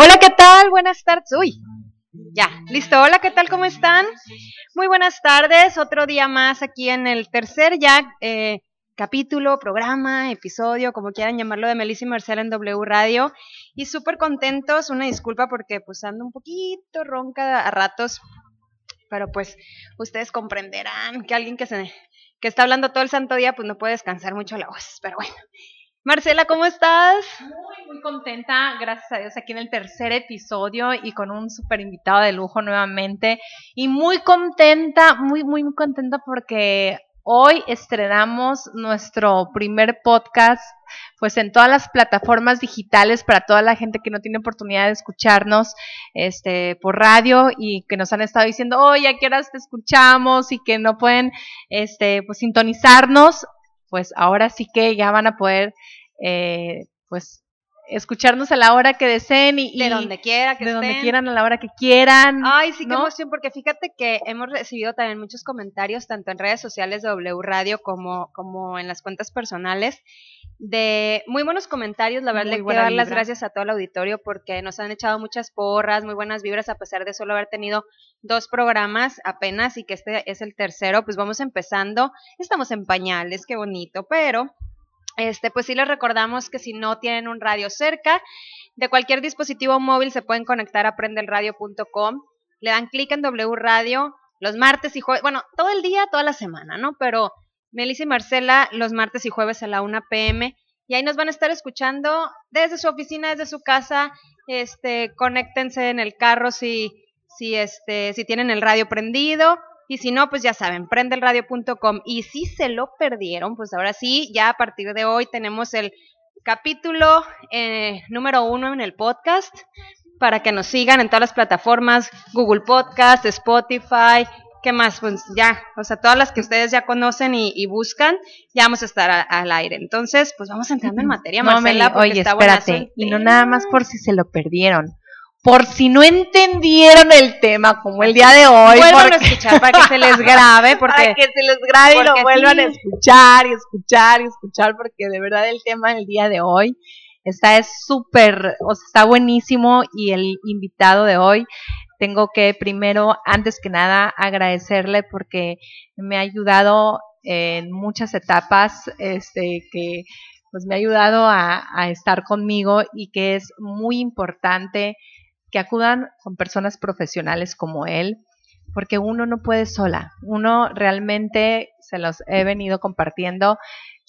Hola, ¿qué tal? Buenas tardes. Uy, ya, listo. Hola, ¿qué tal? ¿Cómo están? Muy buenas tardes. Otro día más aquí en el tercer ya eh, capítulo, programa, episodio, como quieran llamarlo, de Melissa y Marcela en W Radio. Y súper contentos. Una disculpa porque pues ando un poquito ronca a ratos. Pero pues ustedes comprenderán que alguien que se que está hablando todo el santo día pues no puede descansar mucho la voz. Pero bueno. Marcela, ¿cómo estás? Muy, muy contenta, gracias a Dios, aquí en el tercer episodio y con un super invitado de lujo nuevamente. Y muy contenta, muy, muy, muy contenta porque hoy estrenamos nuestro primer podcast, pues en todas las plataformas digitales para toda la gente que no tiene oportunidad de escucharnos este, por radio y que nos han estado diciendo, oye, ¿a qué horas te escuchamos? Y que no pueden este, pues, sintonizarnos. Pues ahora sí que ya van a poder eh, pues escucharnos a la hora que deseen y, De donde quiera que de donde quieran a la hora que quieran. Ay, sí, qué ¿no? emoción, porque fíjate que hemos recibido también muchos comentarios, tanto en redes sociales de W Radio como, como en las cuentas personales, de muy buenos comentarios. La verdad, le quiero dar las gracias a todo el auditorio porque nos han echado muchas porras, muy buenas vibras, a pesar de solo haber tenido dos programas apenas y que este es el tercero. Pues vamos empezando. Estamos en pañales, qué bonito, pero. Este, pues sí les recordamos que si no tienen un radio cerca, de cualquier dispositivo móvil se pueden conectar a prendelradio.com, le dan clic en W Radio los martes y jueves, bueno, todo el día, toda la semana, ¿no? Pero Melissa y Marcela los martes y jueves a la 1 pm y ahí nos van a estar escuchando desde su oficina, desde su casa, este, conéctense en el carro si, si, este, si tienen el radio prendido y si no, pues ya saben, prendelradio.com. Y si se lo perdieron, pues ahora sí, ya a partir de hoy tenemos el capítulo eh, número uno en el podcast para que nos sigan en todas las plataformas, Google Podcast, Spotify, ¿qué más? Pues ya, o sea, todas las que ustedes ya conocen y, y buscan, ya vamos a estar a- al aire. Entonces, pues vamos entrando en materia, No, Marcela, porque oye, está espérate. Y no nada más por si se lo perdieron. Por si no entendieron el tema, como el día de hoy. Vuelvan a escuchar para que se les grabe, porque para que se les grabe y lo vuelvan a escuchar y escuchar y escuchar, porque de verdad el tema del día de hoy está es súper, o sea, está buenísimo y el invitado de hoy tengo que primero, antes que nada, agradecerle porque me ha ayudado en muchas etapas, este, que pues me ha ayudado a, a estar conmigo y que es muy importante que acudan con personas profesionales como él, porque uno no puede sola. Uno realmente se los he venido compartiendo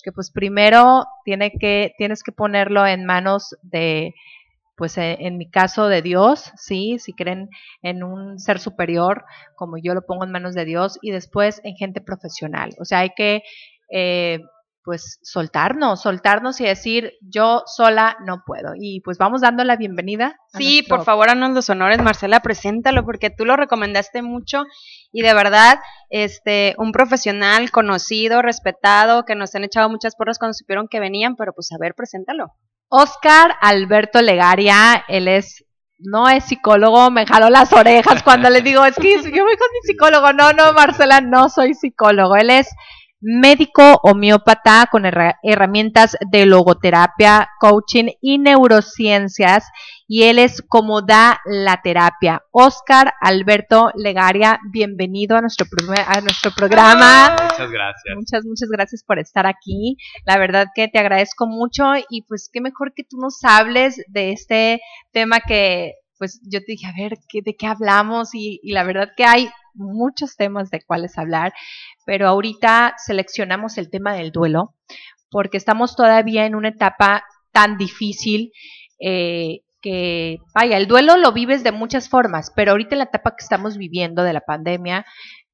que pues primero tiene que tienes que ponerlo en manos de pues eh, en mi caso de Dios, sí, si creen en un ser superior, como yo lo pongo en manos de Dios, y después en gente profesional. O sea, hay que eh, pues soltarnos, soltarnos y decir yo sola no puedo. Y pues vamos dando la bienvenida. Sí, nuestro- por favor, haznos los honores, Marcela, preséntalo, porque tú lo recomendaste mucho y de verdad, este, un profesional conocido, respetado, que nos han echado muchas porras cuando supieron que venían, pero pues a ver, preséntalo. Oscar Alberto Legaria, él es, no es psicólogo, me jaló las orejas cuando le digo, es que yo voy con mi psicólogo. No, no, Marcela, no soy psicólogo. Él es médico homeópata con herra- herramientas de logoterapia, coaching y neurociencias. Y él es como da la terapia. Oscar Alberto Legaria, bienvenido a nuestro, primer- a nuestro programa. Muchas gracias. Muchas, muchas gracias por estar aquí. La verdad que te agradezco mucho y pues qué mejor que tú nos hables de este tema que pues yo te dije, a ver, ¿qué, ¿de qué hablamos? Y, y la verdad que hay muchos temas de cuáles hablar, pero ahorita seleccionamos el tema del duelo porque estamos todavía en una etapa tan difícil eh, que, vaya, el duelo lo vives de muchas formas, pero ahorita en la etapa que estamos viviendo de la pandemia,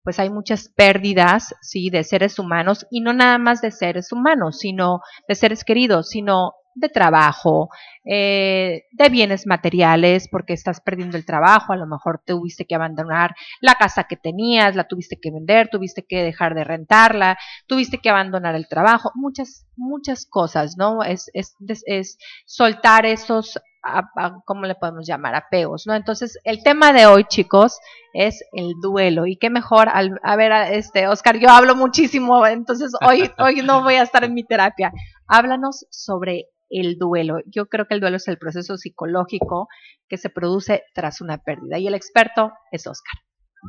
pues hay muchas pérdidas, sí, de seres humanos y no nada más de seres humanos, sino de seres queridos, sino de trabajo, eh, de bienes materiales, porque estás perdiendo el trabajo, a lo mejor tuviste que abandonar la casa que tenías, la tuviste que vender, tuviste que dejar de rentarla, tuviste que abandonar el trabajo, muchas, muchas cosas, ¿no? Es, es, es soltar esos, ¿cómo le podemos llamar? Apegos, ¿no? Entonces, el tema de hoy, chicos, es el duelo. Y qué mejor, al, a ver, este, Oscar, yo hablo muchísimo, entonces hoy, hoy no voy a estar en mi terapia. Háblanos sobre el duelo. Yo creo que el duelo es el proceso psicológico que se produce tras una pérdida y el experto es Oscar.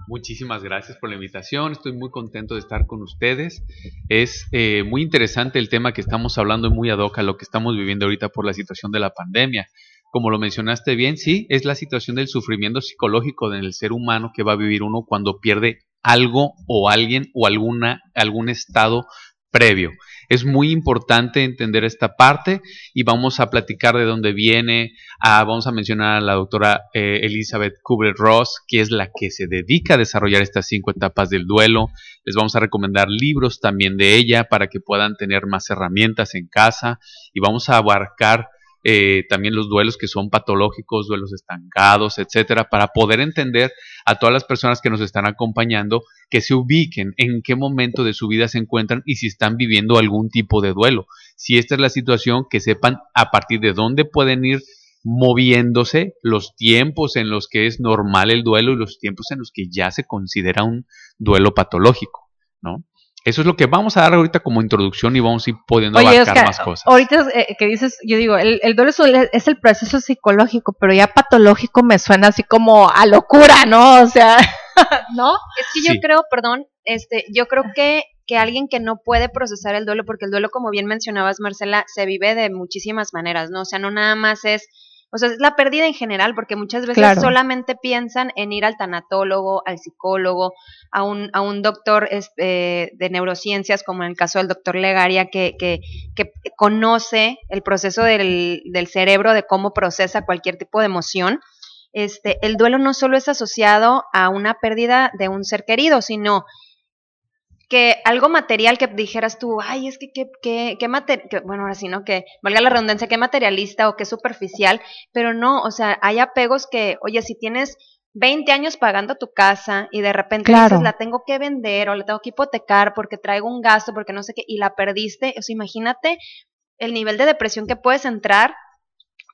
Muchísimas gracias por la invitación, estoy muy contento de estar con ustedes. Es eh, muy interesante el tema que estamos hablando y muy ad hoc a lo que estamos viviendo ahorita por la situación de la pandemia. Como lo mencionaste bien, sí, es la situación del sufrimiento psicológico del ser humano que va a vivir uno cuando pierde algo o alguien o alguna, algún estado previo. Es muy importante entender esta parte y vamos a platicar de dónde viene. Ah, vamos a mencionar a la doctora eh, Elizabeth Kubler-Ross, que es la que se dedica a desarrollar estas cinco etapas del duelo. Les vamos a recomendar libros también de ella para que puedan tener más herramientas en casa y vamos a abarcar eh, también los duelos que son patológicos, duelos estancados, etcétera, para poder entender a todas las personas que nos están acompañando que se ubiquen en qué momento de su vida se encuentran y si están viviendo algún tipo de duelo. Si esta es la situación, que sepan a partir de dónde pueden ir moviéndose los tiempos en los que es normal el duelo y los tiempos en los que ya se considera un duelo patológico, ¿no? Eso es lo que vamos a dar ahorita como introducción y vamos a ir pudiendo abarcar más cosas. Ahorita eh, que dices, yo digo, el, el duelo es el proceso psicológico, pero ya patológico me suena así como a locura, ¿no? O sea, ¿no? Es que yo creo, perdón, este, yo creo que que alguien que no puede procesar el duelo, porque el duelo, como bien mencionabas, Marcela, se vive de muchísimas maneras, ¿no? O sea, no nada más es o sea, es la pérdida en general, porque muchas veces solamente piensan en ir al tanatólogo, al psicólogo, a un, a un doctor este, de neurociencias, como en el caso del doctor Legaria, que, que, que conoce el proceso del, del cerebro, de cómo procesa cualquier tipo de emoción. Este, el duelo no solo es asociado a una pérdida de un ser querido, sino que algo material que dijeras tú, ay, es que qué, qué, qué material, bueno, ahora sí, ¿no? Que valga la redundancia, qué materialista o qué superficial, pero no, o sea, hay apegos que, oye, si tienes 20 años pagando tu casa y de repente dices, la tengo que vender o la tengo que hipotecar porque traigo un gasto, porque no sé qué, y la perdiste, o sea, imagínate el nivel de depresión que puedes entrar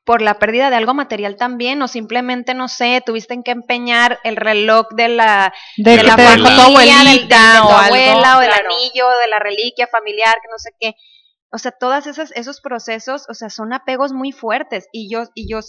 por la pérdida de algo material también, o simplemente, no sé, tuviste que empeñar el reloj de la, de, la familia, de, tu abuela, o del anillo, de la reliquia familiar, que no sé qué. O sea, todos esos, esos procesos, o sea, son apegos muy fuertes. Y yo, y yo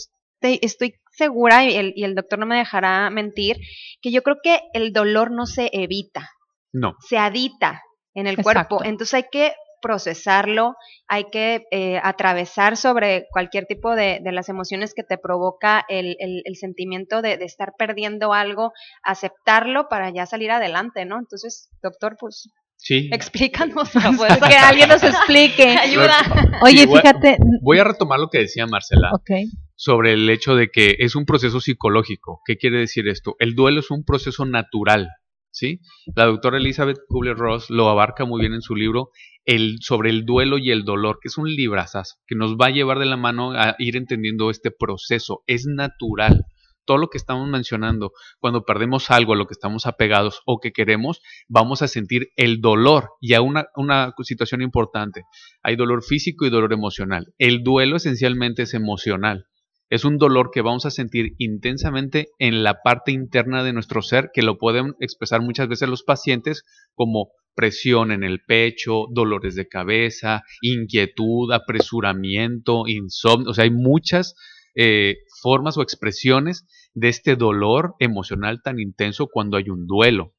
estoy segura, y el, y el doctor no me dejará mentir, que yo creo que el dolor no se evita. No. Se adita en el cuerpo. Entonces hay que procesarlo, hay que eh, atravesar sobre cualquier tipo de, de, las emociones que te provoca el, el, sentimiento de, de, estar perdiendo algo, aceptarlo para ya salir adelante, ¿no? Entonces, doctor, pues... Sí. Explícanos. Pues, que alguien nos explique. Ayuda. Oye, fíjate. Voy a retomar lo que decía Marcela. Okay. Sobre el hecho de que es un proceso psicológico. ¿Qué quiere decir esto? El duelo es un proceso natural. ¿Sí? La doctora Elizabeth Kubler-Ross lo abarca muy bien en su libro el, sobre el duelo y el dolor, que es un librazazo, que nos va a llevar de la mano a ir entendiendo este proceso. Es natural. Todo lo que estamos mencionando, cuando perdemos algo a lo que estamos apegados o que queremos, vamos a sentir el dolor. Y a una, una situación importante, hay dolor físico y dolor emocional. El duelo esencialmente es emocional. Es un dolor que vamos a sentir intensamente en la parte interna de nuestro ser, que lo pueden expresar muchas veces los pacientes como presión en el pecho, dolores de cabeza, inquietud, apresuramiento, insomnio. O sea, hay muchas eh, formas o expresiones de este dolor emocional tan intenso cuando hay un duelo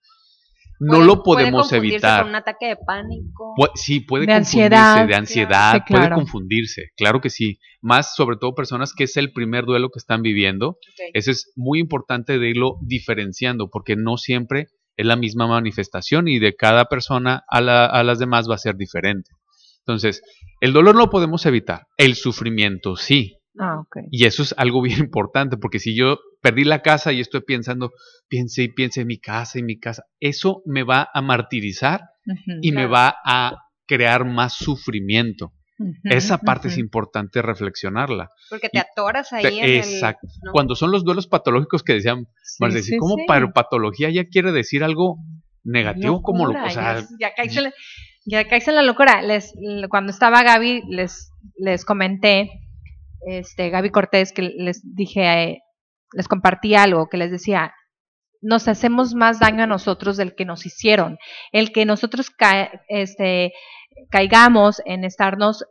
no lo podemos puede evitar. Con un ataque de pánico. sí, puede confundirse, de ansiedad, puede confundirse, claro que sí. Más sobre todo personas que es el primer duelo que están viviendo. Eso es muy importante de irlo diferenciando, porque no siempre es la misma manifestación y de cada persona a, a las demás va a ser diferente. Entonces, el dolor no lo podemos evitar, el sufrimiento sí. Ah, okay. Y eso es algo bien importante, porque si yo perdí la casa y estoy pensando, piense y piense en mi casa y mi casa, eso me va a martirizar y me va a crear más sufrimiento. Esa parte es importante reflexionarla. Porque te atoras ahí Te- en el... exacto. ¿no? Cuando son los duelos patológicos que decían, Sí, como sí. para patología ya quiere decir algo negativo, como lo, o sea, ya, ya caíste en la- ya caíste en la locura. Les, cuando estaba Gaby, les, les comenté, este, Gaby Cortés, que les dije, eh, les compartí algo, que les decía, nos hacemos más daño a nosotros del que nos hicieron. El que nosotros este, caigamos en estarnos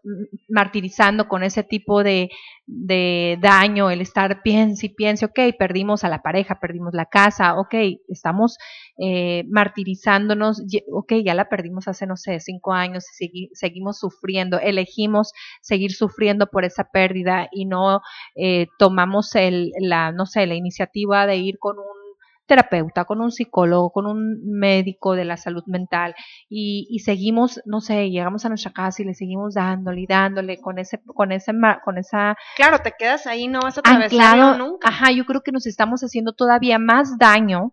martirizando con ese tipo de, de daño, el estar piense y piense, ok, perdimos a la pareja, perdimos la casa, ok, estamos eh, martirizándonos, ok, ya la perdimos hace, no sé, cinco años, segui- seguimos sufriendo, elegimos seguir sufriendo por esa pérdida y no eh, tomamos el, la, no sé, la iniciativa de ir con un terapeuta, con un psicólogo, con un médico de la salud mental y, y seguimos, no sé, llegamos a nuestra casa y le seguimos dándole y dándole con ese, con ese, con esa Claro, te quedas ahí, no vas a atravesarlo anclado, nunca. ajá, yo creo que nos estamos haciendo todavía más daño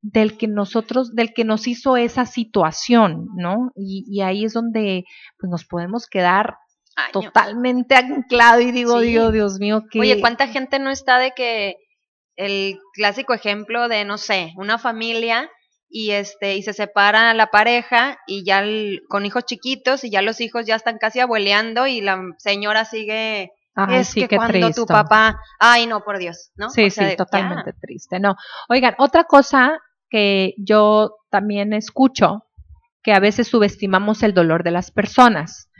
del que nosotros, del que nos hizo esa situación, ¿no? Y, y ahí es donde pues nos podemos quedar totalmente anclado y digo, Sí. Dios, Dios mío, que Oye, ¿cuánta gente no está de que el clásico ejemplo de, no sé, una familia y este y se separa la pareja y ya el- con hijos chiquitos y ya los hijos ya están casi abueleando y la señora sigue Ay, es sí, que cuando triste. tu papá, ay no, por Dios, ¿no? Sí, O sea, sí, de- totalmente triste. No, oigan, otra cosa que yo también escucho, que a veces subestimamos el dolor de las personas.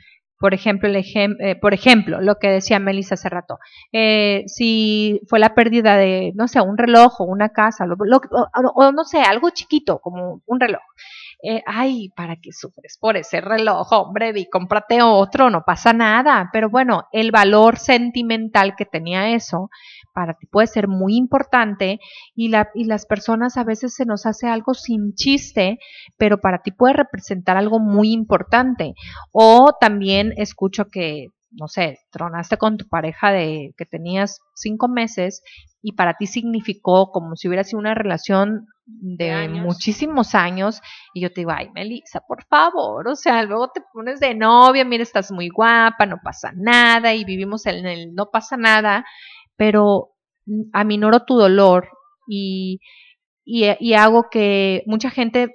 Por ejemplo, el ejem- eh, por ejemplo, lo que decía Melissa hace rato, eh, si fue la pérdida de, no sé, un reloj o una casa, lo- lo- o, o no sé, algo chiquito como un reloj. Eh, ay, ¿para qué sufres por ese reloj, hombre? Y cómprate otro, no pasa nada. Pero bueno, el valor sentimental que tenía eso para ti puede ser muy importante y las personas a veces se nos hace algo sin chiste, pero para ti puede representar algo muy importante. O también escucho que, no sé, tronaste con tu pareja de que tenías cinco meses y para ti significó como si hubiera sido una relación de, De años. muchísimos años y yo te digo, ay, Melissa, por favor, o sea, luego te pones de novia, mira, estás muy guapa, no pasa nada y vivimos en el no pasa nada, pero aminoro tu dolor y, y, y hago que mucha gente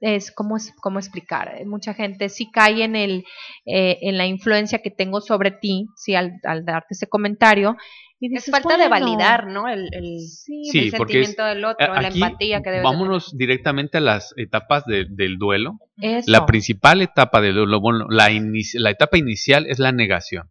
es cómo es cómo explicar Eh, mucha gente sí cae en el eh, en la influencia que tengo sobre ti sí al, al darte ese comentario y Es falta de "Bueno, validar, ¿no? El, el, sí, Sí, el porque es- sentimiento del otro, la aquí empatía que debe de vámonos directamente a las etapas de- del duelo. eso. La principal etapa del duelo, bueno, la, inici- la etapa inicial es la negación.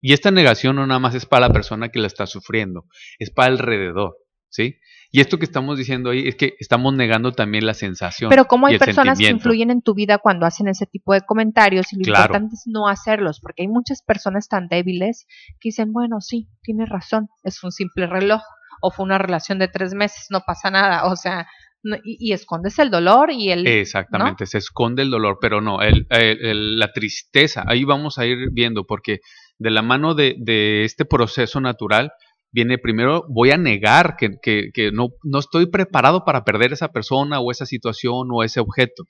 Y esta negación no nada más es para la persona que la está sufriendo, es para alrededor, ¿sí? Y esto que estamos diciendo ahí es que estamos negando también la sensación. Pero como hay personas que influyen en tu vida cuando hacen ese tipo de comentarios y lo Claro. importante es no hacerlos, porque hay muchas personas tan débiles que dicen, bueno, sí, tienes razón, es un simple reloj o fue una relación de tres meses, no pasa nada, o sea, no- y, y escondes el dolor y el... Exactamente, se esconde el dolor, pero no, el- el- el- la tristeza, ahí vamos a ir viendo, porque de la mano de, de este proceso natural viene primero, voy a negar que, que- que no, no estoy preparado para perder esa persona o esa situación o ese objeto.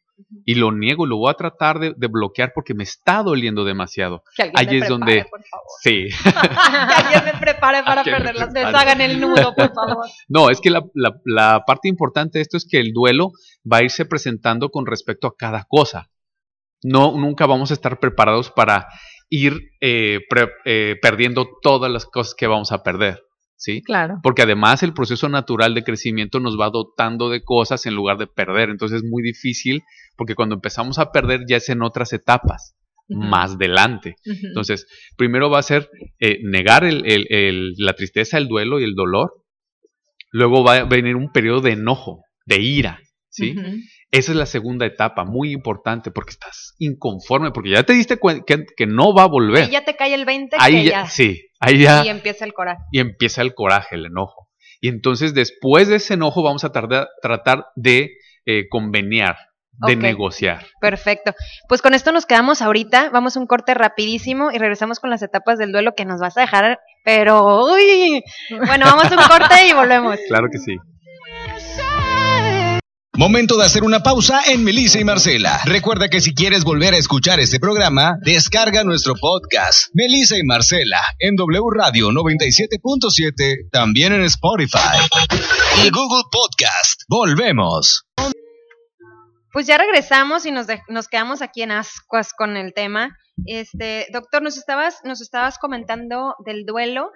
Y lo niego y lo voy a tratar de, de bloquear porque me está doliendo demasiado. que alguien ahí me es prepare, donde- por favor. Sí. que alguien me prepare para perderlas, deshagan el nudo, por favor. No, es que la, la- la parte importante de esto es que el duelo va a irse presentando con respecto a cada cosa. No, nunca vamos a estar preparados para ir eh, pre- eh, perdiendo todas las cosas que vamos a perder, ¿sí? Claro. Porque además el proceso natural de crecimiento nos va dotando de cosas en lugar de perder. Entonces es muy difícil porque cuando empezamos a perder ya es en otras etapas, más adelante. Entonces, primero va a ser eh, negar el- el- el- la tristeza, el duelo y el dolor. Luego va a venir un periodo de enojo, de ira, ¿sí? Esa es la segunda etapa, muy importante, porque estás inconforme, porque ya te diste cuenta que, que no va a volver. Ahí ya te cae el 20 Ahí que ya- ya, sí, ahí ya, y empieza el coraje. y empieza el coraje, el enojo. Y entonces, después de ese enojo, vamos a tardar- tratar de eh, conveniar, de negociar. Perfecto. Pues con esto nos quedamos ahorita. Vamos a un corte rapidísimo y regresamos con las etapas del duelo que nos vas a dejar. Pero, uy. Bueno, vamos a un corte y volvemos. Claro que sí. Momento de hacer una pausa en Melissa y Marcela. Recuerda que si quieres volver a escuchar este programa, descarga nuestro podcast, Melissa y Marcela, en W Radio 97.7, también en Spotify y Google Podcast. Volvemos. Pues ya regresamos y nos, nos quedamos aquí en ascuas con el tema. Este, doctor, nos estabas, nos estabas comentando del duelo,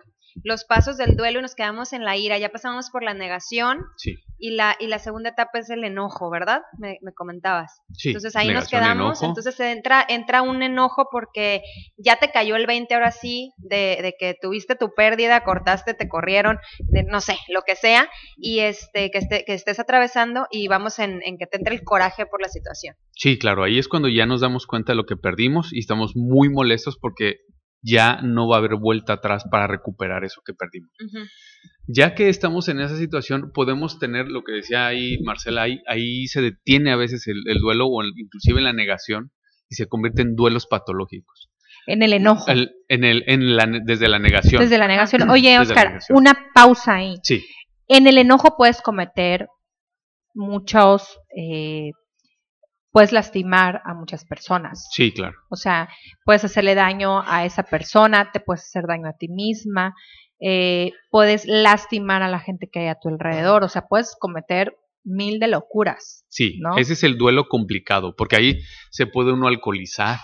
los pasos del duelo y nos quedamos en la ira. Ya pasamos por la negación Sí, y la, y la segunda etapa es el enojo, ¿verdad? Me, me comentabas. sí. Entonces ahí nos quedamos. enojo. Entonces entra, entra un enojo porque ya te cayó el 20 ahora sí, de, de que tuviste tu pérdida, cortaste, te corrieron, de, no sé, lo que sea, y este, que, esté, que estés atravesando y vamos en, en que te entre el coraje por la situación. Sí, claro, ahí es cuando ya nos damos cuenta de lo que perdimos y estamos muy molestos porque ya no va a haber vuelta atrás para recuperar eso que perdimos. Ya que estamos en esa situación, podemos tener lo que decía ahí Marcela, ahí, ahí se detiene a veces el, el duelo o el- inclusive la negación y se convierte en duelos patológicos. En el enojo. El- en el, en la, desde la negación. Desde la negación. Oye, Oscar, negación. una pausa ahí. Sí, En el enojo puedes cometer muchos, eh, puedes lastimar a muchas personas. sí, claro. O sea, puedes hacerle daño a esa persona, te puedes hacer daño a ti misma, eh, puedes lastimar a la gente que hay a tu alrededor, o sea, puedes cometer mil de locuras. Sí, ¿no? ese es el duelo complicado, porque ahí se puede uno alcoholizar,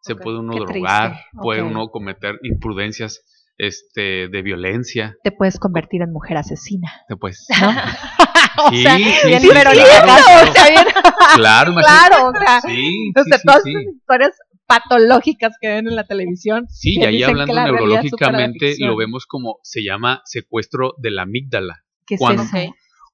se puede uno drogar, triste, puede uno cometer imprudencias este, de violencia, Te puedes convertir en mujer asesina. te puedes... ¿no? o Sí, sea, bien sí, claro, claro. o sea, bien- Claro, o sea, Sí, o sea, todas sí. estas historias patológicas que ven en la televisión. Sí, y ahí hablando neurológicamente lo vemos como se llama secuestro de la amígdala. ¿Qué es cuando- eso?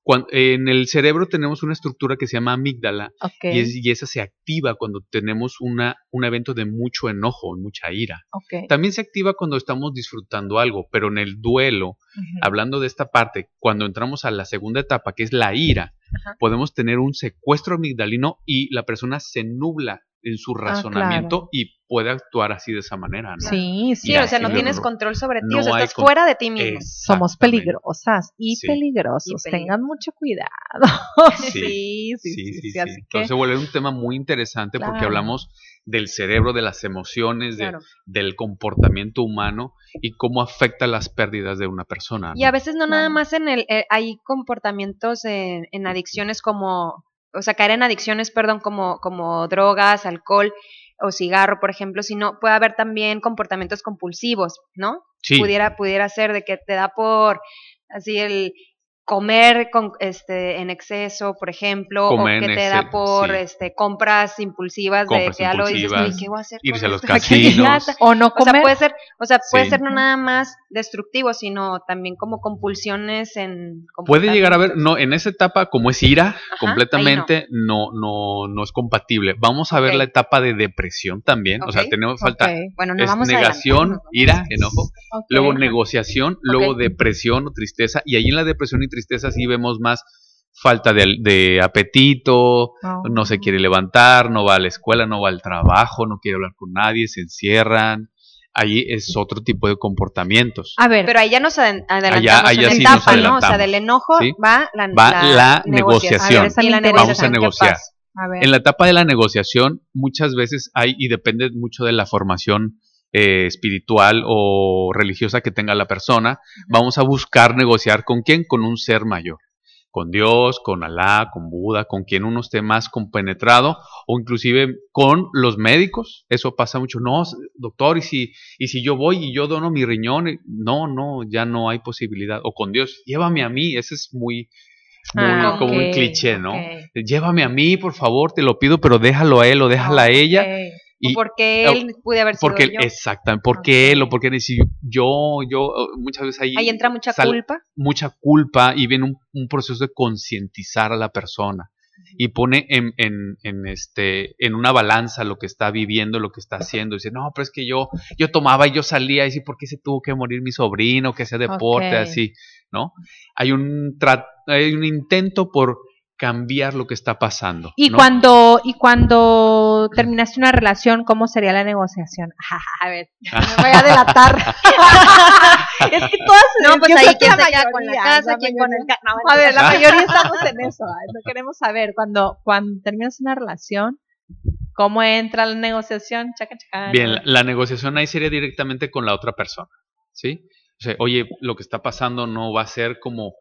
Cuando, en el cerebro tenemos una estructura que se llama amígdala y, es- y esa se activa cuando tenemos una, un evento de mucho enojo, mucha ira. ok. También se activa cuando estamos disfrutando algo, pero en el duelo, hablando de esta parte, cuando entramos a la segunda etapa, que es la ira, podemos tener un secuestro amigdalino y la persona se nubla en su razonamiento claro. y puede actuar así de esa manera. ¿no? Sí, sí. O sea, no tienes control sobre ti, no o sea, estás con- fuera de ti mismo. Somos peligrosas y Sí. peligrosos. Y Tengan mucho cuidado. Sí, sí, sí, sí, sí, sí, Así sí. que, Entonces se vuelve un tema muy interesante porque hablamos del cerebro, de las emociones, de- Claro. del comportamiento humano y cómo afecta las pérdidas de una persona. Y a veces no nada más en el, eh, hay comportamientos en, en adicciones como, o sea, caer en adicciones, perdón, como, como drogas, alcohol o cigarro, por ejemplo, sino puede haber también comportamientos compulsivos, ¿no? Sí, Pudiera, pudiera ser de que te da por así el comer con, este, en exceso, por ejemplo, Comer o que te da por sí. este, compras impulsivas Compras de que ya lo dices, impulsivas, "Uy, ¿qué voy a hacer irse a los casinos. lata?". o no O sea, comer. puede ser, o sea, puede Sí. ser no nada más destructivo, sino también como compulsiones en Puede llegar a ver, comportamientos. no, en esa etapa, como es ira, completamente no. no, no, es compatible. Vamos a ver la etapa de depresión también. O sea, tenemos falta Bueno, no es vamos a negación, ira, enojo, luego negociación, luego depresión o tristeza. Y ahí en la depresión y tristeza sí vemos más falta de, de apetito, No. no se quiere levantar, no va a la escuela, no va al trabajo, no quiere hablar con nadie, se encierran. Ahí es otro tipo de comportamientos. A ver, Pero ahí ya nos adelantamos Allá- allá en sí etapa, nos ¿no? O sea, del enojo ¿sí? va la, Va la negociación. A ver, esa Y me la interesa. Vamos a negociación, ¿qué negociar. pasa? a ver. En la etapa de la negociación, muchas veces hay, y depende mucho de la formación eh, espiritual o religiosa que tenga la persona, vamos a buscar negociar con quién, con un ser mayor, con Dios, con Alá, con Buda, con quien uno esté más compenetrado, o inclusive con los médicos. Eso pasa mucho. No, doctor, y si, y si yo voy y yo dono mi riñón, no, no, ya no hay posibilidad. O con Dios, llévame a mí. Ese es muy, muy Ah, como un cliché, ¿no? Llévame a mí, por favor, te lo pido, pero déjalo a él o déjala a ella. Y porque él pude haber sido porque, yo. exactamente, porque él o porque él, si yo, yo, muchas veces ahí, Ahí entra mucha sale culpa. mucha culpa y viene un, un proceso de concientizar a la persona y pone en, en, en, este, en una balanza lo que está viviendo, lo que está haciendo. Dice, no, pero es que yo, yo tomaba y yo salía y dice, ¿por qué se tuvo que morir mi sobrino? Que hacía deporte, así, ¿no? Hay un, hay un intento por cambiar lo que está pasando. Y ¿no? cuando y cuando terminaste una relación, ¿cómo sería la negociación? a ver, me voy a delatar. es que todas No, pues ahí quién se queda con la casa, la quién con el no, A ver, la mayoría estamos en eso. No queremos saber cuando cuando terminas una relación, ¿cómo entra la negociación? Chaca, chaca, Bien, la, la negociación ahí sería directamente con la otra persona, ¿sí? O sea, oye, lo que está pasando no va a ser como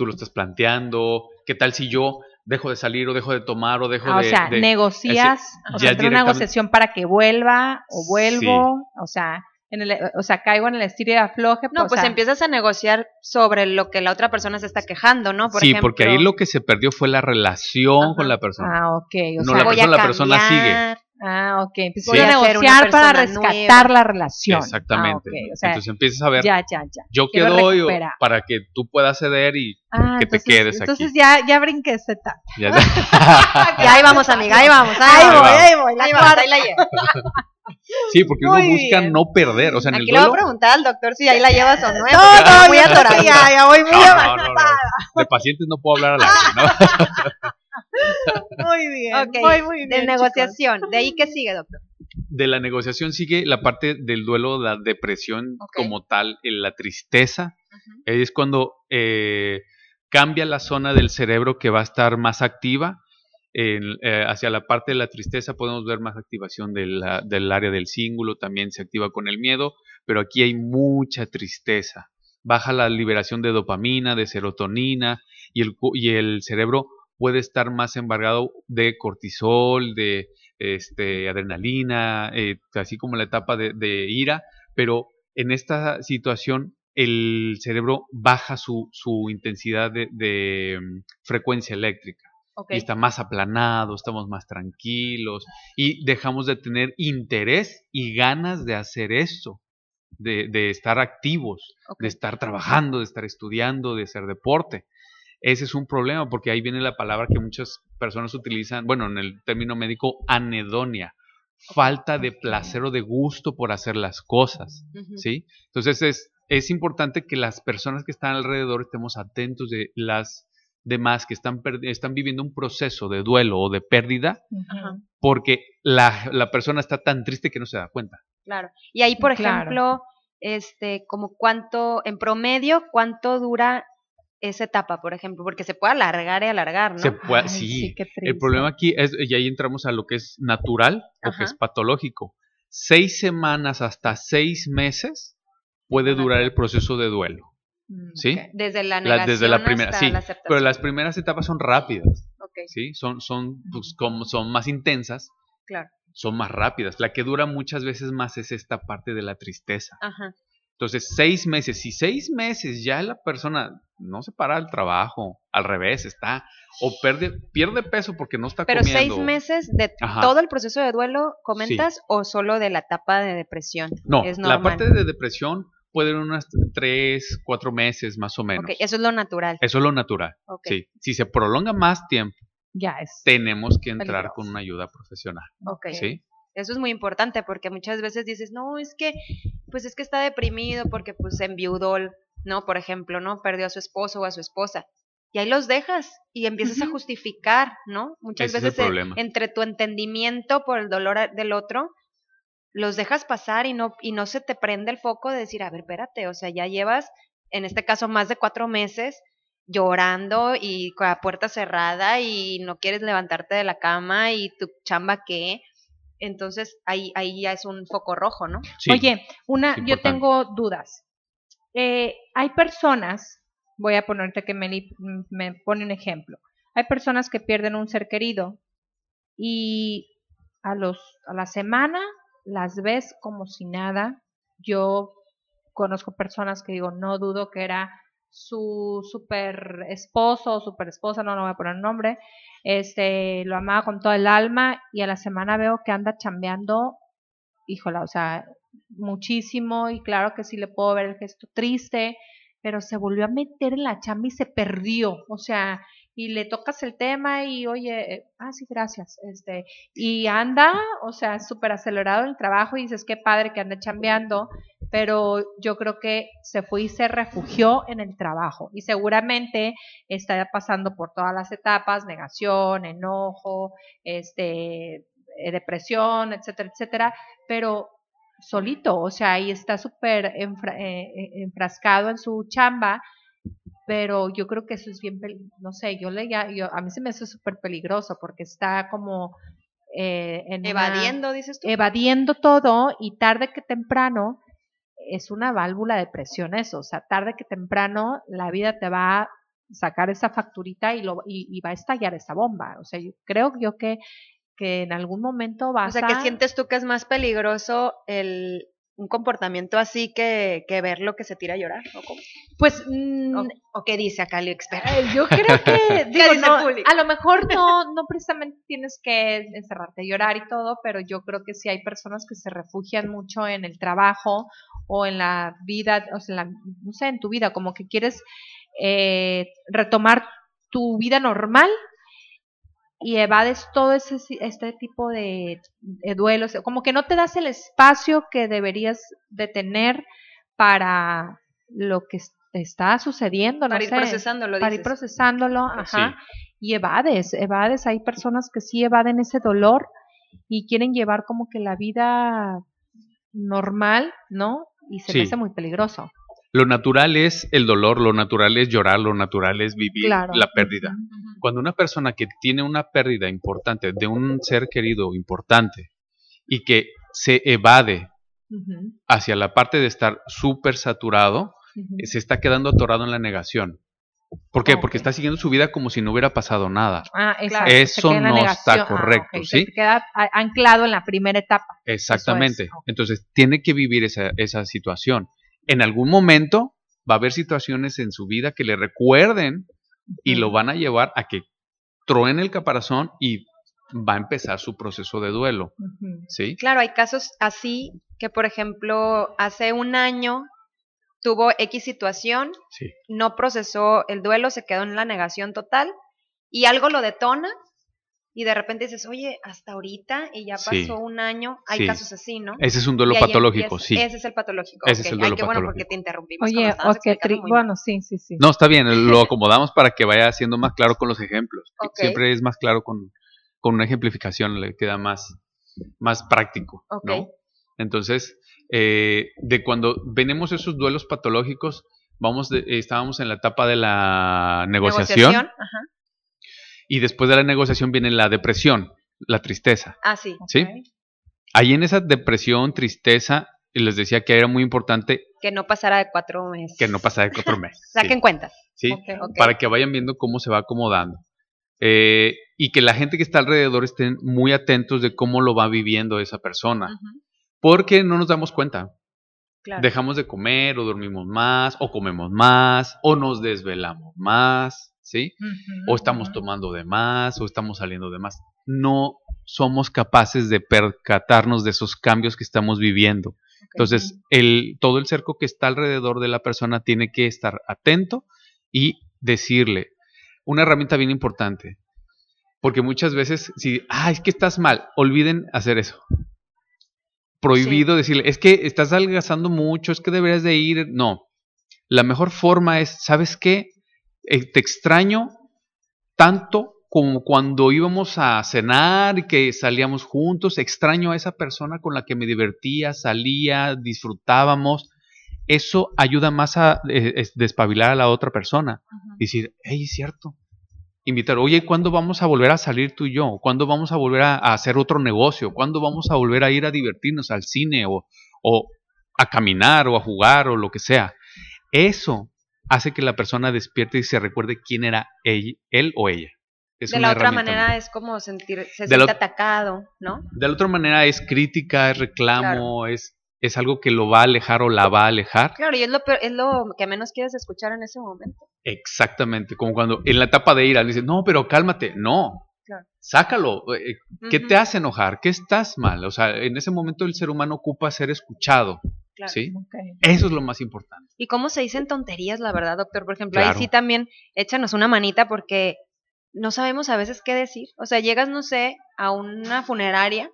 tú lo estás planteando. ¿Qué tal si yo dejo de salir o dejo de tomar o dejo Ah, o de... sea, de- negocias, o sea, una negociación para que vuelva o vuelvo, o sea, en el, o sea, caigo en el estilo y afloje. No, o pues sea, empiezas a negociar sobre lo que la otra persona se está quejando, ¿no? Por sí, ejemplo, porque ahí lo que se perdió fue la relación Ajá. con la persona. Ah, ok. O No, sea, la voy persona- a la persona sigue. Ah, ok. Entonces Sí. voy a Voy a negociar para rescatar nueva. la relación. Exactamente. Ah, ok, O sea, Entonces empiezas a ver, ya, ya, ya. yo qué quiero doy o- recuperar. para que tú puedas ceder y Ah, que te entonces, quedes aquí. Entonces ya, ya brinqué esa etapa. ya Y ahí vamos, amiga, ahí vamos. Ahí Ahí voy, va. ahí voy. La Ahí cuarta. ahí la llevas. Sí, porque uno Muy busca bien. no perder. O sea, en el Aquí le voy a duelo. preguntar al doctor si ahí la llevas o no. ¿eh? No, no, que atoradita. ya, ya voy muy No, no, avanzada. no, no. De pacientes no puedo hablar al aire, ¿no? Muy bien. Ok, Muy, muy bien. De chicos. negociación. ¿De ahí qué sigue, doctor? De la negociación sigue la parte del duelo, la depresión como tal, eh, la tristeza. Es cuando eh, cambia la zona del cerebro que va a estar más activa. En, eh, hacia la parte de la tristeza podemos ver más activación de la- del área del cíngulo, también se activa con el miedo, pero aquí hay mucha tristeza. Baja la liberación de dopamina, de serotonina y el, y el cerebro puede estar más embargado de cortisol, de este, adrenalina, eh, así como la etapa de, de ira, pero en esta situación el cerebro baja su, su intensidad de, de, mm, frecuencia eléctrica y está más aplanado, estamos más tranquilos y dejamos de tener interés y ganas de hacer esto, de, de estar activos, de estar trabajando, de estar estudiando, de hacer deporte. Ese es un problema porque ahí viene la palabra que muchas personas utilizan, bueno, en el término médico, anedonia, falta de placer o de gusto por hacer las cosas. ¿sí? Entonces es, es importante que las personas que están alrededor estemos atentos de las demás que están, están viviendo un proceso de duelo o de pérdida porque la, la persona está tan triste que no se da cuenta. Claro. Y ahí, por Claro. ejemplo, este, como cuánto, en promedio, cuánto dura esa etapa, por ejemplo, porque se puede alargar y alargar, ¿no? Se puede, Ay, sí, El problema aquí es, y ahí entramos a lo que es natural o Ajá. que es patológico. Seis semanas hasta seis meses puede Ajá. durar el proceso de duelo, Mm, ¿sí? Desde la La- negación desde la primera, hasta sí, la aceptación. pero las primeras etapas son rápidas, ¿sí? Son, son, pues, como son más intensas, claro. son más rápidas. La que dura muchas veces más es esta parte de la tristeza. Ajá. Entonces, seis meses. Si seis meses ya la persona no se para el trabajo, al revés, está, o pierde, pierde peso porque no está Pero comiendo. seis meses de Ajá. todo el proceso de duelo, ¿comentas? ¿O solo de la etapa de depresión? No, es la parte de depresión puede durar unas tres, cuatro meses más o menos. Eso es lo natural. Eso es lo natural. Sí. Si se prolonga más tiempo, Ya es. tenemos que entrar Peligroso. con una ayuda profesional. ok. ¿sí? Eso es muy importante porque muchas veces dices, no, es que, pues es que está deprimido porque pues se enviudó, ¿no? Por ejemplo, ¿no? Perdió a su esposo o a su esposa. Y ahí los dejas y empiezas a justificar, ¿no? Muchas Ese es el veces eh, problema. entre tu entendimiento por el dolor del otro, los dejas pasar y no, y no se te prende el foco de decir, a ver, espérate, o sea, ya llevas, en este caso, más de cuatro meses llorando y con la puerta cerrada y no quieres levantarte de la cama y tu chamba qué. Entonces ahí, ahí ya es un foco rojo, ¿no? Sí, Oye, una, yo tengo dudas. Eh, hay personas, voy a ponerte que me pone un ejemplo. Hay personas que pierden un ser querido y a los a la semana las ves como si nada. Yo conozco personas que digo, no dudo que era su super esposo o super esposa, no, no voy a poner nombre, este, lo amaba con todo el alma y a la semana veo que anda chambeando, híjola, o sea, muchísimo y claro que sí le puedo ver el gesto triste, pero se volvió a meter en la chamba y se perdió, o sea, y le tocas el tema y oye, eh, ah, sí, gracias, este, y anda, o sea, súper acelerado el trabajo y dices, qué padre que anda chambeando, pero yo creo que se fue y se refugió en el trabajo y seguramente está pasando por todas las etapas, negación, enojo, este, eh, depresión, etcétera, etcétera, pero solito, o sea, ahí está súper enfra- eh, eh, enfrascado en su chamba, pero yo creo que eso es bien, no sé, yo le, ya- yo, a mí se me hace súper peligroso porque está como eh, en una- Evadiendo, dices tú. evadiendo todo y tarde que temprano es una válvula de presión eso, o sea, tarde que temprano la vida te va a sacar esa facturita y, lo, y, y va a estallar esa bomba, o sea, yo creo yo que, que en algún momento o vas sea, que a... sientes tú que es más peligroso el un comportamiento así que, que ver lo que se tira a llorar, ¿o cómo? Pues mm, ¿O, o qué dice acá el experto? Eh, Yo creo que, digo, dice no, a lo mejor no, no precisamente tienes que encerrarte a llorar y todo, pero yo creo que sí hay personas que se refugian mucho en el trabajo o en la vida, o sea, en la- no sé, en tu vida, como que quieres eh, retomar tu vida normal y evades todo ese este tipo de, de duelos, como que no te das el espacio que deberías de tener para lo que te está sucediendo, no Para ir sé, procesándolo, para ir procesándolo, ajá, y evades, evades, hay personas que sí evaden ese dolor y quieren llevar como que la vida normal, ¿no? Y se me Sí. hace muy peligroso. Lo natural es el dolor, lo natural es llorar, lo natural es vivir Claro. la pérdida. Cuando una persona que tiene una pérdida importante de un ser querido importante y que se evade hacia la parte de estar súper saturado, ujú. se está quedando atorado en la negación. ¿Por qué? Porque está siguiendo su vida como si no hubiera pasado nada. Ah, exacto, Eso no negación. está Ah, correcto, ¿sí? Se queda anclado en la primera etapa. Exactamente. Entonces, tiene que vivir esa, esa situación. En algún momento va a haber situaciones en su vida que le recuerden y lo van a llevar a que truene el caparazón y va a empezar su proceso de duelo. ¿Sí? Claro, hay casos así que, por ejemplo, hace un año tuvo X situación, Sí. no procesó el duelo, se quedó en la negación total y algo lo detona y de repente dices, oye, hasta ahorita y ya Sí. pasó un año, hay Sí. casos así, ¿no? Ese es un duelo patológico, empieza- sí. Ese es el patológico. Ese es el Ay, duelo qué bueno porque patológico. te interrumpimos. Oye, estabas ok, tri- bueno, sí, sí, sí. No, está bien, lo acomodamos para que vaya siendo más claro con los ejemplos. Siempre es más claro con, con una ejemplificación, le queda más, más práctico. ¿no? Entonces, eh, de cuando venimos esos duelos patológicos, vamos de- estábamos en la etapa de la negociación, Ajá. Y después de la negociación viene la depresión, la tristeza. Ah, sí. ¿sí? Ahí en esa depresión, tristeza, les decía que era muy importante Que no pasara de cuatro meses. que no pasara de cuatro meses. sí, Saquen cuentas. ¿sí? Ok. Ok. para que vayan viendo cómo se va acomodando. Eh, y que la gente que está alrededor estén muy atentos de cómo lo va viviendo esa persona. Porque no nos damos cuenta. Claro. Dejamos de comer o dormimos más o comemos más o nos desvelamos más, O estamos tomando de más o estamos saliendo de más. No somos capaces de percatarnos de esos cambios que estamos viviendo. Entonces, el, todo el cerco que está alrededor de la persona tiene que estar atento y decirle una herramienta bien importante. Porque muchas veces, si, ah, es que estás mal, olviden hacer eso. Prohibido decirle, es que estás adelgazando mucho, es que deberías de ir. No. La mejor forma es, ¿sabes qué? Eh, te extraño tanto como cuando íbamos a cenar y que salíamos juntos, extraño a esa persona con la que me divertía, salía, disfrutábamos. Eso ayuda más a eh, es- despabilar a la otra persona. Ujú. Decir, hey, es cierto. Invitar, oye, ¿cuándo vamos a volver a salir tú y yo? ¿Cuándo vamos a volver a, a hacer otro negocio? ¿Cuándo vamos a volver a ir a divertirnos al cine o, o a caminar o a jugar o lo que sea? Eso hace que la persona despierte y se recuerde quién era él, él o ella. Es de la otra manera es como sentir, se la siente atacado, ¿no? De la otra manera es crítica, es reclamo, es, es algo que lo va a alejar o la va a alejar. Claro, y es lo, es lo que menos quieres escuchar en ese momento. Exactamente, como cuando en la etapa de ira le dices, no, pero cálmate, no, Claro. sácalo, eh, ¿qué te hace enojar? ¿Qué estás mal? O sea, en ese momento el ser humano ocupa ser escuchado, claro. ¿sí? Eso es lo más importante. Y cómo se dicen tonterías, la verdad, doctor. Por ejemplo, Claro. ahí sí también échanos una manita porque no sabemos a veces qué decir. O sea, llegas, no sé, a una funeraria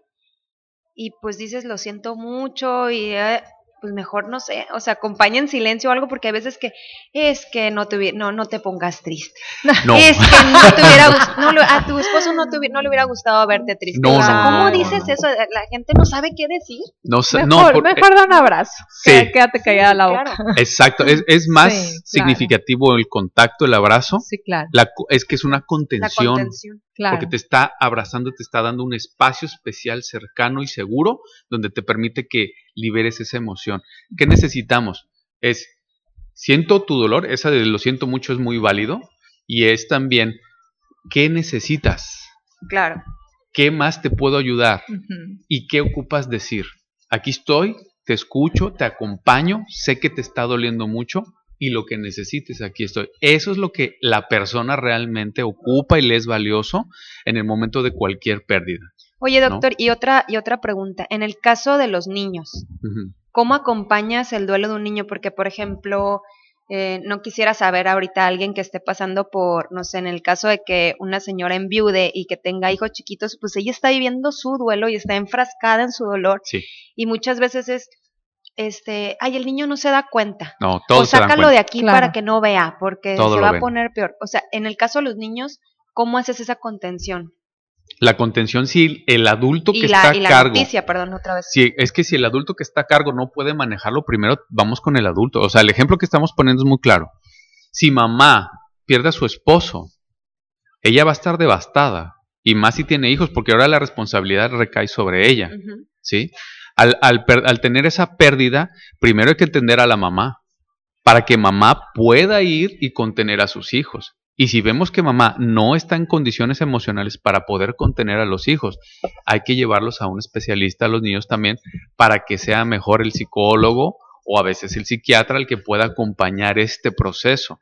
y pues dices, lo siento mucho y eh, pues mejor no sé, o sea, acompaña en silencio o algo porque hay veces que es que no te hubiera- no no te pongas triste. No. Es que no te hubiera no a tu esposo no te no le hubiera gustado verte triste. No, o sea, no, ¿cómo no, dices no. eso? La gente no sabe qué decir. No, sé- no, Mejor, por- mejor da un abrazo. Sí. Quédate callada la boca. Claro. exacto, es, es más Sí, claro. significativo el contacto, el abrazo, Sí, claro, la co- es que es una La contención. contención. claro. porque te está abrazando, te está dando un espacio especial, cercano y seguro, donde te permite que liberes esa emoción. ¿Qué necesitamos? Es, siento tu dolor, esa de lo siento mucho es muy válido, y es también, ¿qué necesitas? Claro. ¿Qué más te puedo ayudar? ¿Y qué ocupas decir? Aquí estoy, te escucho, te acompaño, sé que te está doliendo mucho y lo que necesites, aquí estoy. Eso es lo que la persona realmente ocupa y le es valioso en el momento de cualquier pérdida. Oye, ¿No? doctor, y otra y otra pregunta, en el caso de los niños. ¿Cómo acompañas el duelo de un niño? Porque, por ejemplo, eh, no quisiera saber ahorita a alguien que esté pasando por, no sé, en el caso de que una señora enviude y que tenga hijos chiquitos, pues ella está viviendo su duelo y está enfrascada en su dolor Sí, y muchas veces es, este, ay, el niño no se da cuenta. no, O se dan sácalo cuenta. de aquí Claro. para que no vea, porque Todo se va ven. a poner peor. O sea, en el caso de los niños, ¿cómo haces esa contención? La contención, si el adulto que Y la, está y a la cargo, noticia, perdón, otra vez. si, es que si el adulto que está a cargo no puede manejarlo, primero vamos con el adulto. O sea, el ejemplo que estamos poniendo es muy claro. Si mamá pierde a su esposo, ella va a estar devastada. Y más si tiene hijos, porque ahora la responsabilidad recae sobre ella. ¿sí? Al, al tener esa pérdida, primero hay que entender a la mamá, para que mamá pueda ir y contener a sus hijos. Y si vemos que mamá no está en condiciones emocionales para poder contener a los hijos, hay que llevarlos a un especialista, a los niños también, para que sea mejor el psicólogo o a veces el psiquiatra el que pueda acompañar este proceso.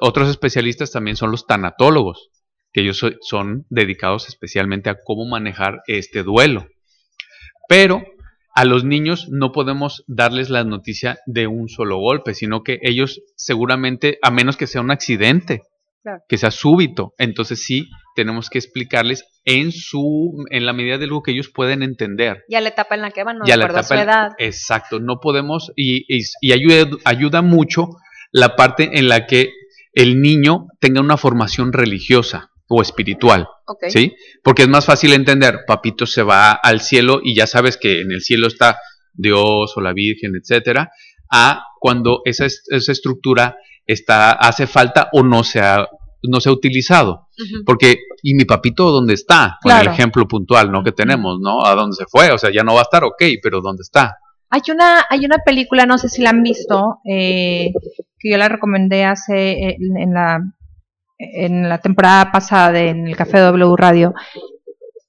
Otros especialistas también son los tanatólogos, que ellos so- son dedicados especialmente a cómo manejar este duelo. Pero a los niños no podemos darles la noticia de un solo golpe, sino que ellos seguramente, a menos que sea un accidente, Claro. que sea súbito, entonces sí tenemos que explicarles en su, en la medida de lo que ellos pueden entender. Ya la etapa en la que van, no la acuerdo a su etapa en- edad. Exacto, no podemos, y, y- y ayuda, ayuda mucho la parte en la que el niño tenga una formación religiosa o espiritual. ¿Sí? Porque es más fácil entender, papito se va al cielo y ya sabes que en el cielo está Dios o la Virgen, etcétera, a cuando esa, es- esa estructura está, hace falta o no se ha, no se ha utilizado. Porque, ¿y mi papito dónde está? Con Claro. el ejemplo puntual, ¿no? Que tenemos, ¿no? ¿A dónde se fue? O sea, ya no va a estar, ok, pero ¿dónde está? Hay una, hay una película, no sé si la han visto, eh, que yo la recomendé hace en la en la temporada pasada de, en el Café W Radio.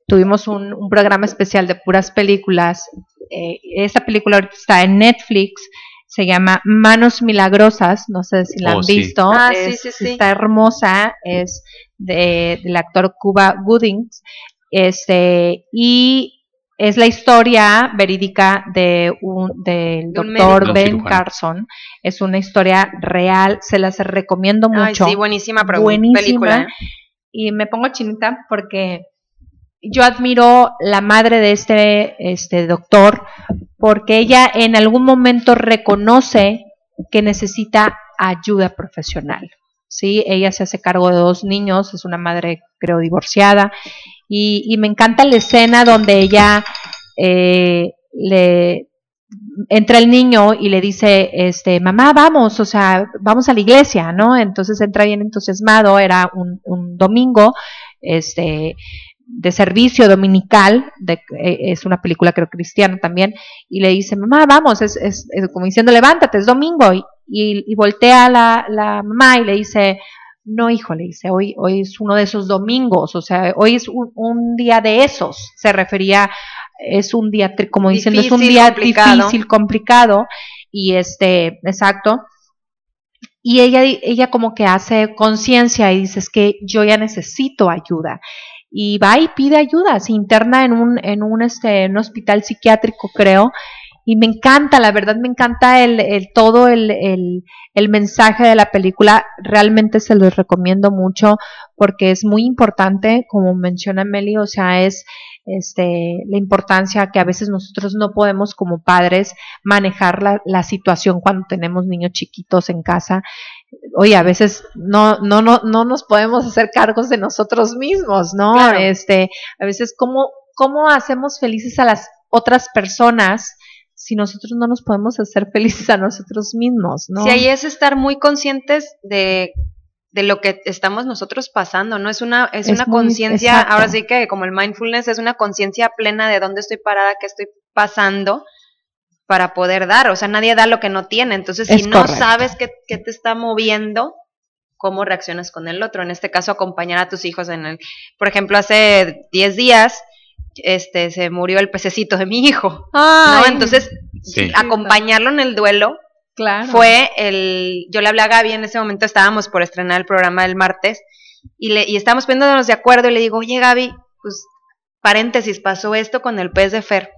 Tuvimos un, un programa especial de puras películas. Eh, esta película ahorita está en Netflix. Se llama Manos Milagrosas. No sé si la Oh, han sí. visto. Ah, sí, Es- sí, sí. Está hermosa. Es de, del actor Cuba Goodings. Este, y es la historia verídica de un del un doctor. Ben. Carson. Es una historia real, se las recomiendo Ay, mucho. sí, buenísima Buenísima. película. ¿eh? Y me pongo chinita porque yo admiro la madre de este, este doctor porque ella en algún momento reconoce que necesita ayuda profesional. Sí, ella se hace cargo de dos niños, es una madre creo divorciada y, me encanta la escena donde ella eh, le entra el niño y le dice, este, mamá, vamos, o sea, vamos a la iglesia, ¿no? Entonces entra bien entusiasmado, era un, un domingo, este, de servicio dominical, de, eh, es una película creo cristiana también, y le dice, mamá, vamos, es, es, es como diciendo, levántate, es domingo, y, y, y voltea la, la mamá y le dice, no, hijo, le dice, hoy, hoy es uno de esos domingos, o sea, hoy es un, un día de esos, se refería, es un día, como diciendo, es un día complicado. difícil, complicado, y este, exacto, y ella, ella como que hace conciencia y dice, es que yo ya necesito ayuda. Y va y pide ayuda, se interna en un, en un, este, un hospital psiquiátrico, creo, y me encanta, la verdad me encanta el, el todo el, el, el mensaje de la película, realmente se los recomiendo mucho porque es muy importante, como menciona Meli, o sea, es este, la importancia que a veces nosotros no podemos como padres manejar la, la situación cuando tenemos niños chiquitos en casa. Oye, a veces no, no, no, no nos podemos hacer cargos de nosotros mismos, ¿no? Claro. Este, a veces, ¿cómo, ¿cómo hacemos felices a las otras personas si nosotros no nos podemos hacer felices a nosotros mismos, ¿no? Sí, ahí es estar muy conscientes de, de lo que estamos nosotros pasando, ¿no? Es una, es, Es una conciencia, ahora sí que como el mindfulness es una conciencia plena de dónde estoy parada, qué estoy pasando para poder dar. O sea, nadie da lo que no tiene. Entonces, si no correcto. sabes qué, qué te está moviendo, cómo reaccionas con el otro. En este caso, acompañar a tus hijos en el, por ejemplo, hace 10 días, este, se murió el pececito de mi hijo, Entonces, Sí. acompañarlo en el duelo claro. fue el. Yo le hablé a Gaby en ese momento, estábamos por estrenar el programa el martes y, le, y estábamos poniéndonos de acuerdo y le digo, oye Gaby, pues paréntesis, pasó esto con el pez de Fer.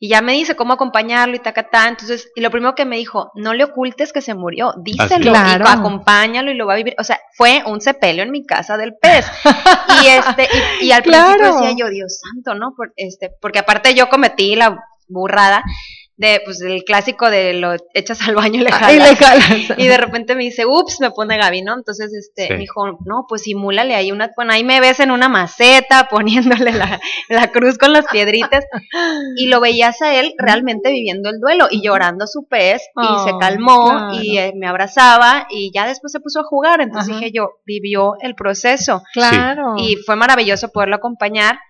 Y ya me dice cómo acompañarlo y tacatá. Entonces, y lo primero que me dijo, no le ocultes que se murió, díselo Claro. y acompáñalo y lo va a vivir. O sea, fue un sepelio en mi casa del pez. y este, y, y al Claro. principio decía yo, Dios santo, ¿no? Por, este, porque aparte yo cometí la burrada de, pues, el clásico de lo echas al baño y le Ay, jalas. le jalas. Y de repente me dice, ups, me pone Gaby, ¿no? Entonces, este, Sí. me dijo, no, pues simúlale ahí una, bueno, ahí me ves en una maceta poniéndole la, la cruz con las piedritas. Y lo veías a él realmente viviendo el duelo y llorando su pez y se calmó claro. y eh, me abrazaba y ya después se puso a jugar. Entonces Ajá. dije yo, vivió el proceso Claro. y fue maravilloso poderlo acompañar,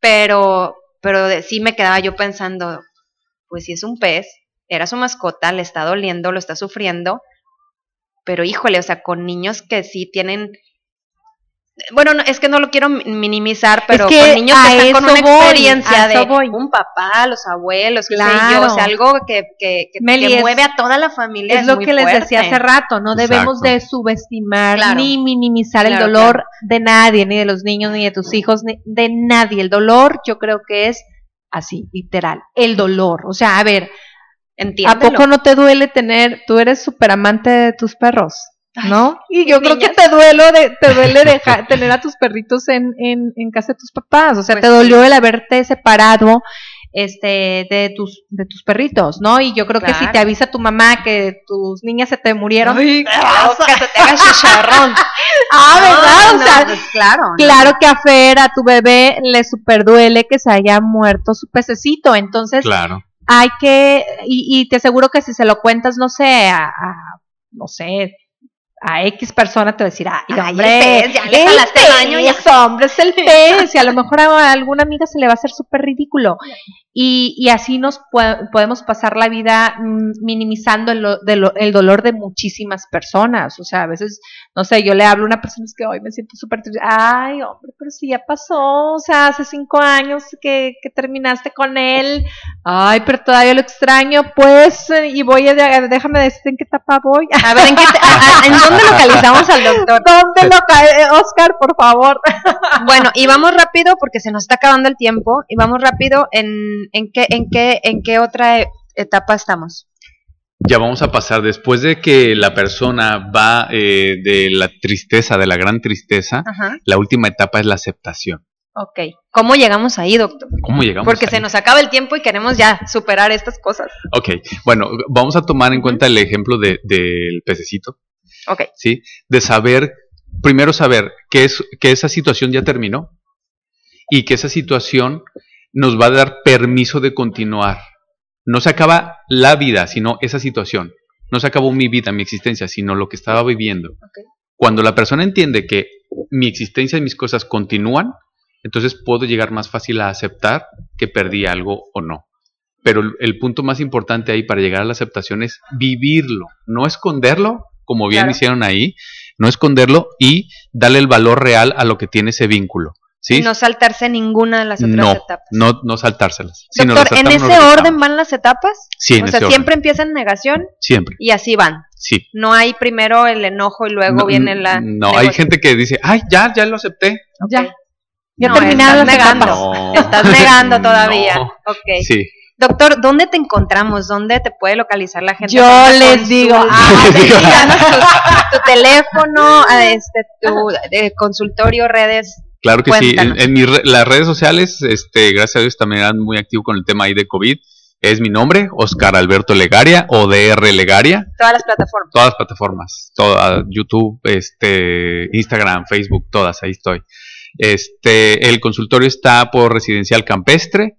pero, pero de- sí me quedaba yo pensando, pues si es un pez, era su mascota, le está doliendo, lo está sufriendo, pero híjole, o sea, con niños que sí tienen, bueno, no, es que no lo quiero mi- minimizar, pero que con niños que están con una voy, experiencia de voy. un papá, los abuelos, qué sé Claro. yo, o sea, algo que, que, que, Meli, que es- mueve a toda la familia. es lo muy que les decía hace rato, no debemos de subestimar Claro. ni minimizar el Claro, dolor de nadie, ni de los niños, ni de tus hijos, ni de nadie. El dolor yo creo que es así, literal, el dolor. O sea, a ver, ¿a Entiéndelo. poco no te duele tener, tú eres súper amante de tus perros? ¿No? y yo creo que te duele de, te duele dejar, tener a tus perritos en, en, en casa de tus papás. O sea, Pues te dolió el haberte separado este de tus de tus perritos, ¿no? Y yo creo que si te avisa tu mamá que tus niñas se te murieron, Ay, que se te haga chicharrón. ah, ¿verdad? No, o sea, no, pues claro. ¿no? claro que a Fer, a tu bebé, le super duele que se haya muerto su pececito. Entonces, Claro. hay que, y, y te aseguro que si se lo cuentas, no sé, a, a- no sé, a X persona te va a decir, ay, Ay, el hombre, pez, ya le el baño, ya". pez, hombre, es el pez, y a lo mejor a alguna amiga se le va a hacer súper ridículo. Y, y así nos podemos pasar la vida mm, minimizando el, lo- de lo- el dolor de muchísimas personas. O sea, a veces, no sé, yo le hablo a una persona es que hoy me siento súper triste. Ay, hombre, pero si ya pasó, o sea, hace cinco años que, que terminaste con él. Ay, pero todavía lo extraño, pues, y voy a, déjame decirte en qué etapa voy. A ver, ¿en, qué a- a- ¿en dónde localizamos al doctor? ¿Dónde lo cae, eh, Oscar, por favor? Bueno, y vamos rápido porque se nos está acabando el tiempo y vamos rápido en, en qué en qué en qué otra e- etapa estamos. Ya vamos a pasar, después de que la persona va eh, de la tristeza, de la gran tristeza, Ajá. la última etapa es la aceptación. Ok. ¿Cómo llegamos ahí, doctor? ¿Cómo llegamos? Porque ahí? se nos acaba el tiempo y queremos ya superar estas cosas. Ok, bueno, vamos a tomar en cuenta el ejemplo de- del pececito, Ok. ¿sí? De saber, primero saber que, es, que esa situación ya terminó y que esa situación nos va a dar permiso de continuar. No se acaba la vida, sino esa situación. No se acabó mi vida, mi existencia, sino lo que estaba viviendo. Cuando la persona entiende que mi existencia y mis cosas continúan, entonces puedo llegar más fácil a aceptar que perdí algo o no. Pero el, el punto más importante ahí para llegar a la aceptación es vivirlo, no esconderlo, como bien Claro. hicieron ahí, no esconderlo y darle el valor real a lo que tiene ese vínculo. ¿Sí? Y no saltarse ninguna de las otras no, etapas. no, no saltárselas. sino Doctor, ¿en ese orden van las etapas? Sí, en o ese sea, orden. siempre empieza en negación Siempre. y así van. Sí. No hay primero el enojo y luego No, viene la. No, hay gente que dice, ay, ya, ya lo acepté. Ya. Ya No, terminaron estás las negando. etapas. Estás negando todavía. No. Ok. Sí. Doctor, ¿dónde te encontramos? ¿Dónde te puede localizar la gente? Yo les digo, ah, tu, tu teléfono, a este, tu eh, consultorio, redes. Claro que sí. En, en re- las redes sociales, este, gracias a Dios, también eran muy activo con el tema ahí de COVID. Es mi nombre, Oscar Alberto Legaria o DR Legaria. Todas las plataformas. Todas las plataformas, toda, YouTube, este, Instagram, Facebook, todas, ahí estoy. Este, el consultorio está por Residencial Campestre.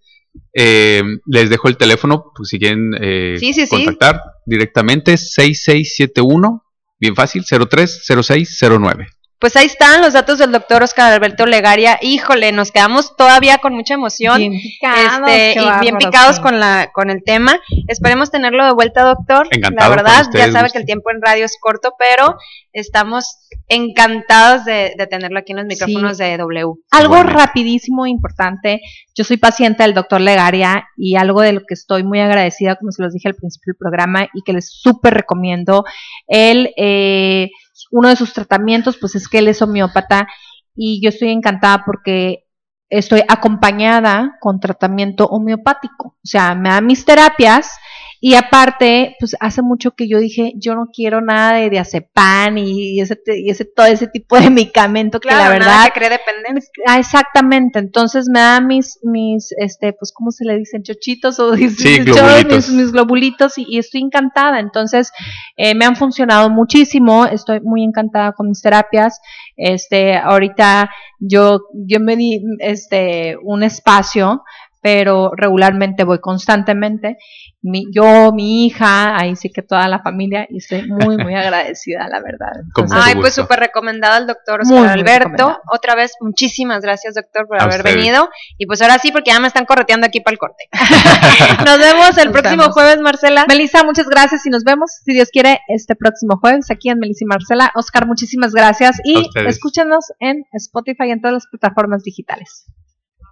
Eh, les dejo el teléfono, pues si quieren eh, Sí, sí, sí. contactar directamente, 6671, bien fácil, 030609. Pues ahí están los datos del doctor Oscar Alberto Legaria. Híjole, nos quedamos todavía con mucha emoción. Bien picados, este, y bien picados con la con el tema. Esperemos tenerlo de vuelta, doctor. Encantado, La verdad, ustedes ya sabe que el tiempo en radio es corto, pero estamos encantados de, de tenerlo aquí en los micrófonos de W. Algo Igualmente. rapidísimo, importante. Yo soy paciente del doctor Legaria y algo de lo que estoy muy agradecida, como se los dije al principio del programa, y que les súper recomiendo. Él, eh, uno de sus tratamientos, pues es que él es homeópata y yo estoy encantada porque estoy acompañada con tratamiento homeopático. O sea, me da mis terapias y aparte, pues hace mucho que yo dije, yo no quiero nada de diazepam y ese, y ese todo ese tipo de medicamento que la Claro, verdad nada que cree dependencia. Ah, exactamente. Entonces me da mis, mis, este, pues, ¿cómo se le dicen? Chochitos o Sí, mis, globulitos. mis globulitos y, y estoy encantada. Entonces, eh, me han funcionado muchísimo. Estoy muy encantada con mis terapias. Este, ahorita yo, yo me di, este, un espacio, pero regularmente voy constantemente. Mi, yo, mi hija, ahí sí que toda la familia, y estoy muy, muy agradecida, la verdad. Entonces, Ay, pues súper recomendado al doctor Oscar muy Alberto. Otra vez, muchísimas gracias, doctor, por A haber ustedes. venido. Y pues ahora sí, porque ya me están correteando aquí para el corte. Nos vemos el Nos próximo vemos. jueves, Marcela. Melissa, muchas gracias y nos vemos, si Dios quiere, este próximo jueves aquí en Melissa y Marcela. Oscar, muchísimas gracias y escúchenos en Spotify y en todas las plataformas digitales.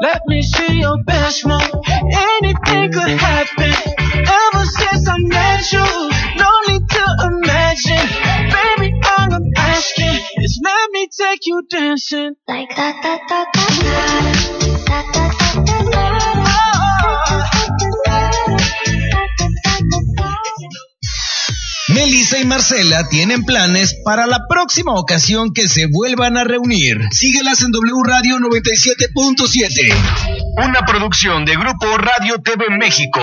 Let me see your best move. Anything could happen. Ever since I met you, no need to imagine. Baby, all I'm asking is let me take you dancing. Like da da da da da da da da. Melissa y Marcela tienen planes para la próxima ocasión que se vuelvan a reunir. Síguelas en W Radio 97.7. Una producción de Grupo Radio TV México.